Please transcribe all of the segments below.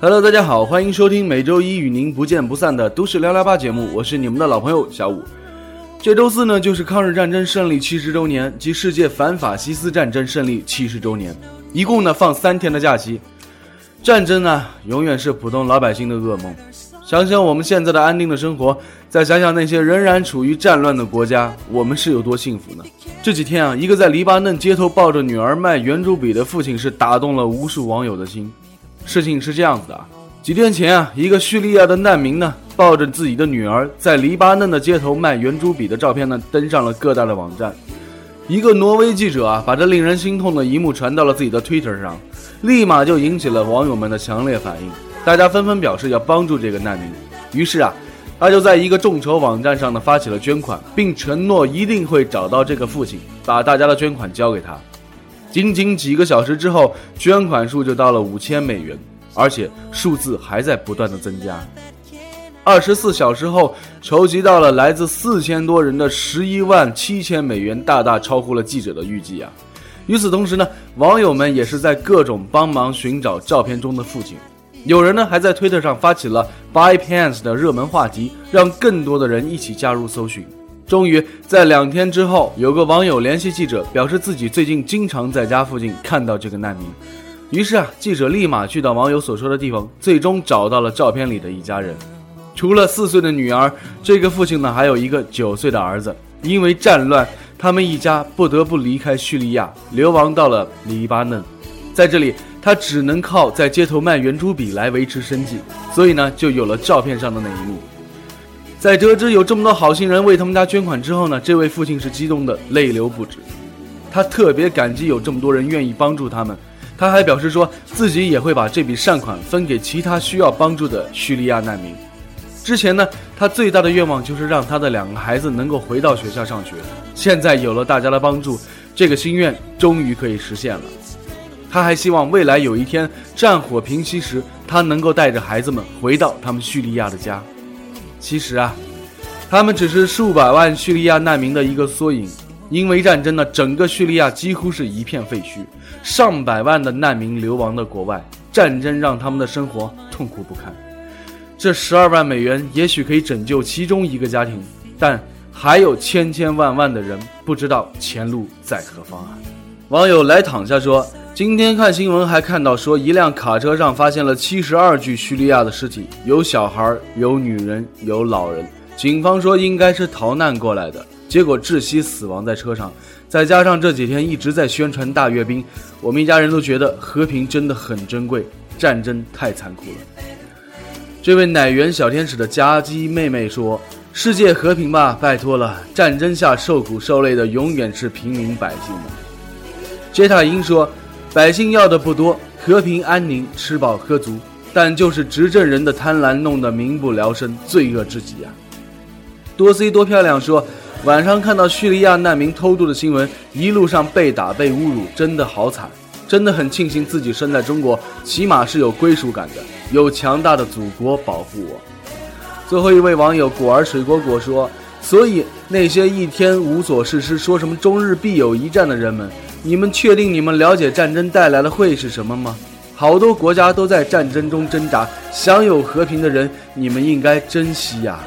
Hello，大家好，欢迎收听每周一与您不见不散的都市聊聊吧节目，我是你们的老朋友小五。这周四呢，就是抗日战争胜利七十周年及世界反法西斯战争胜利七十周年，一共呢放三天的假期。战争呢，永远是普通老百姓的噩梦。想想我们现在的安定的生活，再想想那些仍然处于战乱的国家，我们是有多幸福呢？这几天啊，一个在黎巴嫩街头抱着女儿卖圆珠笔的父亲，是打动了无数网友的心。事情是这样子的啊，几天前啊，一个叙利亚的难民呢，抱着自己的女儿在黎巴嫩的街头卖圆珠笔的照片呢，登上了各大的网站。一个挪威记者啊，把这令人心痛的一幕传到了自己的 Twitter 上，立马就引起了网友们的强烈反应。大家纷纷表示要帮助这个难民。于是啊，他就在一个众筹网站上呢发起了捐款，并承诺一定会找到这个父亲，把大家的捐款交给他。仅仅几个小时之后，捐款数就到了五千美元，而且数字还在不断的增加。二十四小时后，筹集到了来自四千多人的十一万七千美元，大大超乎了记者的预计啊！与此同时呢，网友们也是在各种帮忙寻找照片中的父亲。有人呢还在推特上发起了 “Buy Pants” 的热门话题，让更多的人一起加入搜寻。终于在两天之后，有个网友联系记者，表示自己最近经常在家附近看到这个难民。于是啊，记者立马去到网友所说的地方，最终找到了照片里的一家人。除了四岁的女儿，这个父亲呢还有一个九岁的儿子。因为战乱，他们一家不得不离开叙利亚，流亡到了黎巴嫩。在这里，他只能靠在街头卖圆珠笔来维持生计，所以呢，就有了照片上的那一幕。在得知有这么多好心人为他们家捐款之后呢，这位父亲是激动的泪流不止。他特别感激有这么多人愿意帮助他们，他还表示说自己也会把这笔善款分给其他需要帮助的叙利亚难民。之前呢，他最大的愿望就是让他的两个孩子能够回到学校上学。现在有了大家的帮助，这个心愿终于可以实现了。他还希望未来有一天战火平息时，他能够带着孩子们回到他们叙利亚的家。其实啊，他们只是数百万叙利亚难民的一个缩影。因为战争呢，整个叙利亚几乎是一片废墟，上百万的难民流亡到国外，战争让他们的生活痛苦不堪。这十二万美元也许可以拯救其中一个家庭，但还有千千万万的人不知道前路在何方啊！网友来躺下说，今天看新闻还看到说，一辆卡车上发现了七十二具叙利亚的尸体，有小孩，有女人，有老人。警方说应该是逃难过来的，结果窒息死亡在车上。再加上这几天一直在宣传大阅兵，我们一家人都觉得和平真的很珍贵，战争太残酷了。这位奶源小天使的夹击妹妹说：“世界和平吧，拜托了！战争下受苦受累的永远是平民百姓们。”杰塔因说：“百姓要的不多，和平安宁，吃饱喝足，但就是执政人的贪婪弄得民不聊生，罪恶至极啊！”多 C 多漂亮说：“晚上看到叙利亚难民偷渡的新闻，一路上被打被侮辱，真的好惨。”真的很庆幸自己生在中国，起码是有归属感的，有强大的祖国保护我。最后一位网友果儿水果果说：“所以那些一天无所事事，说什么中日必有一战的人们，你们确定你们了解战争带来的会是什么吗？好多国家都在战争中挣扎，享有和平的人，你们应该珍惜呀。”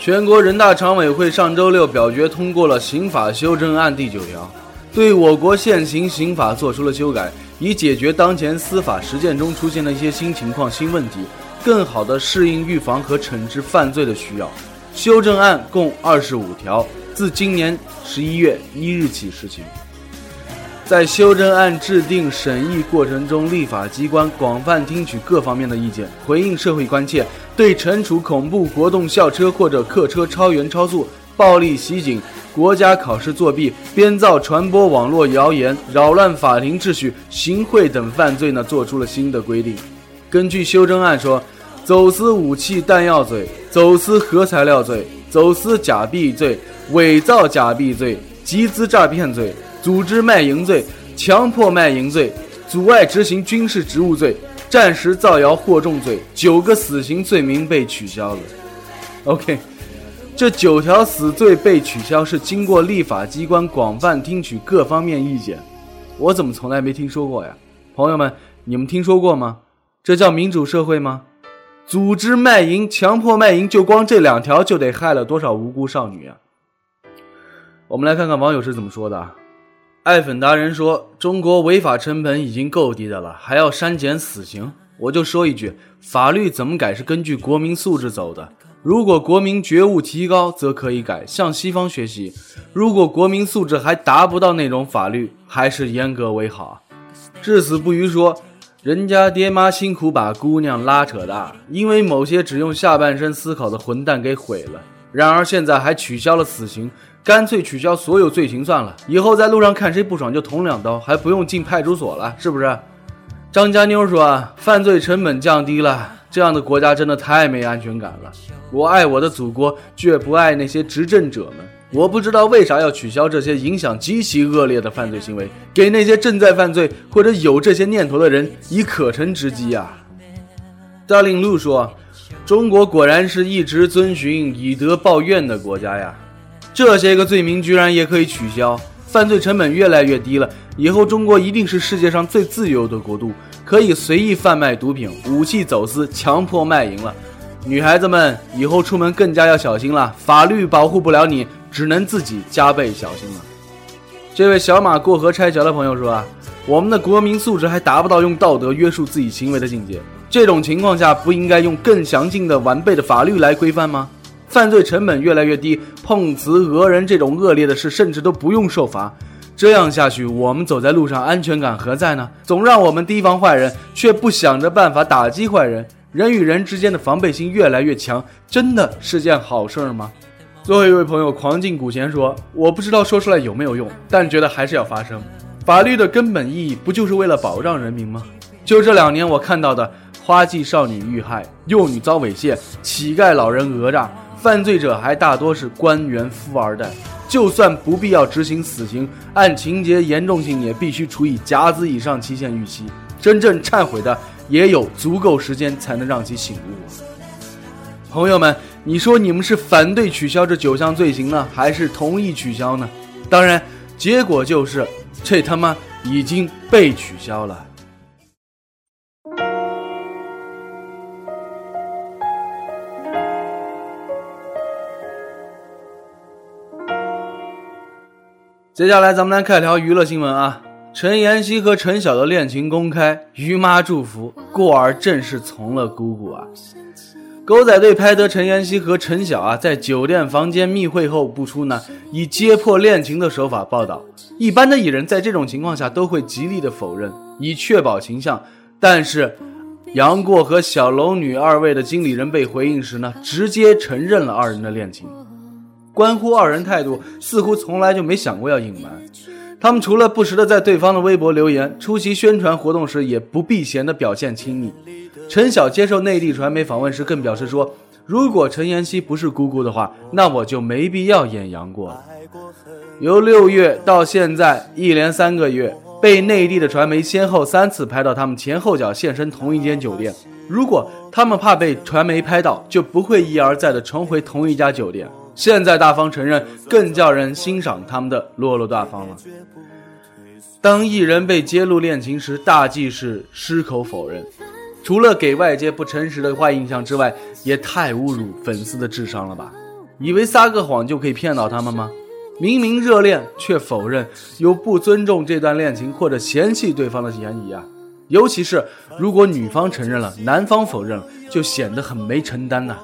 全国人大常委会上周六表决通过了刑法修正案第九条，对我国现行刑法作出了修改，以解决当前司法实践中出现的一些新情况、新问题，更好地适应预防和惩治犯罪的需要。修正案共二十五条，自今年十一月一日起施行。在修正案制定审议过程中，立法机关广泛听取各方面的意见，回应社会关切，对惩处恐怖活动、校车或者客车超员超速、暴力袭警、国家考试作弊、编造、传播网络谣言、扰乱法庭秩序、行贿等犯罪呢，做出了新的规定。根据修正案说，走私武器弹药罪、走私核材料罪、走私假币罪、伪造假币罪、集资诈骗罪。组织卖淫罪、强迫卖淫罪、阻碍执行军事职务罪、暂时造谣惑众罪，九个死刑罪名被取消了。OK，这九条死罪被取消是经过立法机关广泛听取各方面意见。我怎么从来没听说过呀？朋友们，你们听说过吗？这叫民主社会吗？组织卖淫、强迫卖淫，就光这两条就得害了多少无辜少女啊！我们来看看网友是怎么说的。爱粉达人说：“中国违法成本已经够低的了，还要删减死刑？我就说一句，法律怎么改是根据国民素质走的。如果国民觉悟提高，则可以改，向西方学习；如果国民素质还达不到那种法律，还是严格为好。至死不渝说，人家爹妈辛苦把姑娘拉扯大，因为某些只用下半身思考的混蛋给毁了。然而现在还取消了死刑。”干脆取消所有罪行算了，以后在路上看谁不爽就捅两刀，还不用进派出所了，是不是？张家妞说：“犯罪成本降低了，这样的国家真的太没安全感了。我爱我的祖国，却不爱那些执政者们。我不知道为啥要取消这些影响极其恶劣的犯罪行为，给那些正在犯罪或者有这些念头的人以可乘之机啊。”大令路说：“中国果然是一直遵循以德报怨的国家呀。”这些个罪名居然也可以取消，犯罪成本越来越低了。以后中国一定是世界上最自由的国度，可以随意贩卖毒品、武器走私、强迫卖淫了。女孩子们以后出门更加要小心了，法律保护不了你，只能自己加倍小心了。这位小马过河拆桥的朋友说啊，我们的国民素质还达不到用道德约束自己行为的境界，这种情况下不应该用更详尽的完备的法律来规范吗？犯罪成本越来越低，碰瓷讹人这种恶劣的事甚至都不用受罚。这样下去，我们走在路上安全感何在呢？总让我们提防坏人，却不想着办法打击坏人。人与人之间的防备心越来越强，真的是件好事儿吗？最后一位朋友狂进古贤说：“我不知道说出来有没有用，但觉得还是要发声。法律的根本意义不就是为了保障人民吗？就这两年我看到的花季少女遇害、幼女遭猥亵、乞丐老人讹诈。”犯罪者还大多是官员富二代，就算不必要执行死刑，按情节严重性也必须处以甲子以上期限预期。真正忏悔的也有足够时间才能让其醒悟。朋友们，你说你们是反对取消这九项罪行呢，还是同意取消呢？当然，结果就是这他妈已经被取消了。接下来咱们来看一条娱乐新闻啊，陈妍希和陈晓的恋情公开，于妈祝福，过儿正式从了姑姑啊。狗仔队拍得陈妍希和陈晓啊在酒店房间密会后不出呢，以揭破恋情的手法报道。一般的艺人，在这种情况下都会极力的否认，以确保形象。但是杨过和小龙女二位的经理人被回应时呢，直接承认了二人的恋情。关乎二人态度，似乎从来就没想过要隐瞒。他们除了不时的在对方的微博留言，出席宣传活动时也不避嫌的表现亲密。陈晓接受内地传媒访问时更表示说：“如果陈妍希不是姑姑的话，那我就没必要演杨过了。”由六月到现在一连三个月，被内地的传媒先后三次拍到他们前后脚现身同一间酒店。如果他们怕被传媒拍到，就不会一而再的重回同一家酒店。现在大方承认，更叫人欣赏他们的落落大方了。当艺人被揭露恋情时，大忌是矢口否认，除了给外界不诚实的坏印象之外，也太侮辱粉丝的智商了吧？以为撒个谎就可以骗到他们吗？明明热恋却否认，有不尊重这段恋情或者嫌弃对方的嫌疑啊！尤其是如果女方承认了，男方否认，就显得很没承担呐。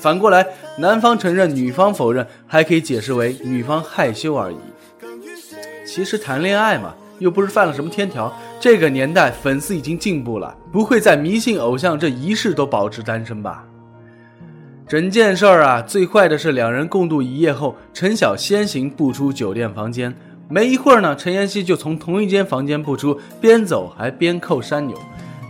反过来，男方承认，女方否认，还可以解释为女方害羞而已。其实谈恋爱嘛，又不是犯了什么天条。这个年代粉丝已经进步了，不会在迷信偶像这一世都保持单身吧？整件事儿啊，最坏的是两人共度一夜后，陈晓先行步出酒店房间，没一会儿呢，陈妍希就从同一间房间步出，边走还边扣山钮。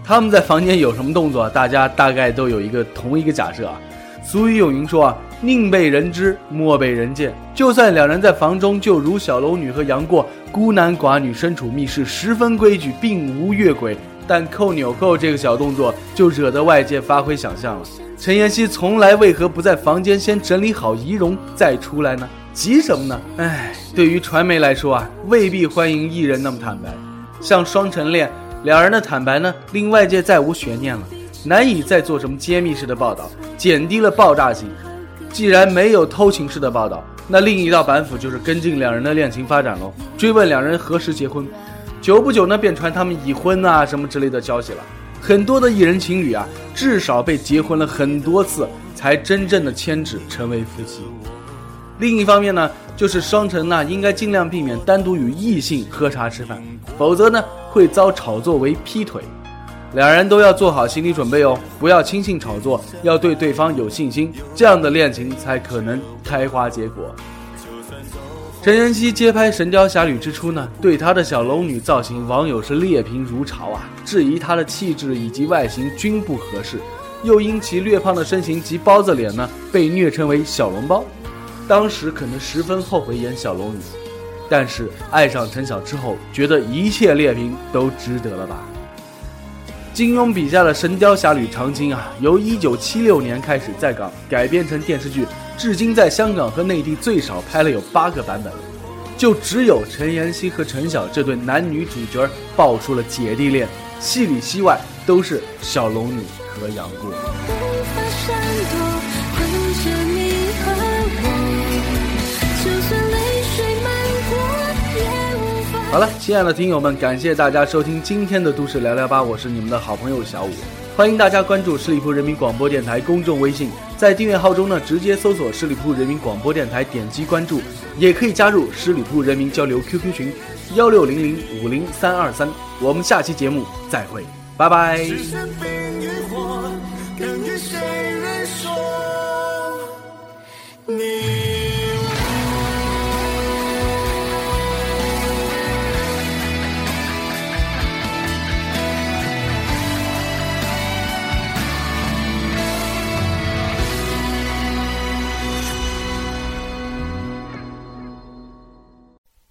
他们在房间有什么动作，大家大概都有一个同一个假设啊。俗语有云说啊，宁被人知，莫被人见。就算两人在房中，就如小龙女和杨过，孤男寡女身处密室，十分规矩，并无越轨。但扣纽扣这个小动作，就惹得外界发挥想象了。陈妍希从来为何不在房间先整理好仪容再出来呢？急什么呢？唉，对于传媒来说啊，未必欢迎艺人那么坦白。像双城恋两人的坦白呢，令外界再无悬念了。难以再做什么揭秘式的报道，减低了爆炸性。既然没有偷情式的报道，那另一道板斧就是跟进两人的恋情发展喽，追问两人何时结婚。久不久呢，便传他们已婚啊什么之类的消息了。很多的艺人情侣啊，至少被结婚了很多次，才真正的牵制成为夫妻。另一方面呢，就是双城呢，应该尽量避免单独与异性喝茶吃饭，否则呢，会遭炒作为劈腿。两人都要做好心理准备哦，不要轻信炒作，要对对方有信心，这样的恋情才可能开花结果。陈妍希接拍《神雕侠侣》之初呢，对她的小龙女造型，网友是劣评如潮啊，质疑她的气质以及外形均不合适，又因其略胖的身形及包子脸呢，被虐称为小笼包。当时可能十分后悔演小龙女，但是爱上陈晓之后，觉得一切劣评都值得了吧。金庸笔下的《神雕侠侣》长青啊，由一九七六年开始在港改编成电视剧，至今在香港和内地最少拍了有八个版本，就只有陈妍希和陈晓这对男女主角爆出了姐弟恋，戏里戏外都是小龙女和杨过。好了，亲爱的听友们，感谢大家收听今天的都市聊聊吧，我是你们的好朋友小五，欢迎大家关注十里铺人民广播电台公众微信，在订阅号中呢直接搜索十里铺人民广播电台，点击关注，也可以加入十里铺人民交流 QQ 群幺六零零五零三二三，我们下期节目再会，拜拜。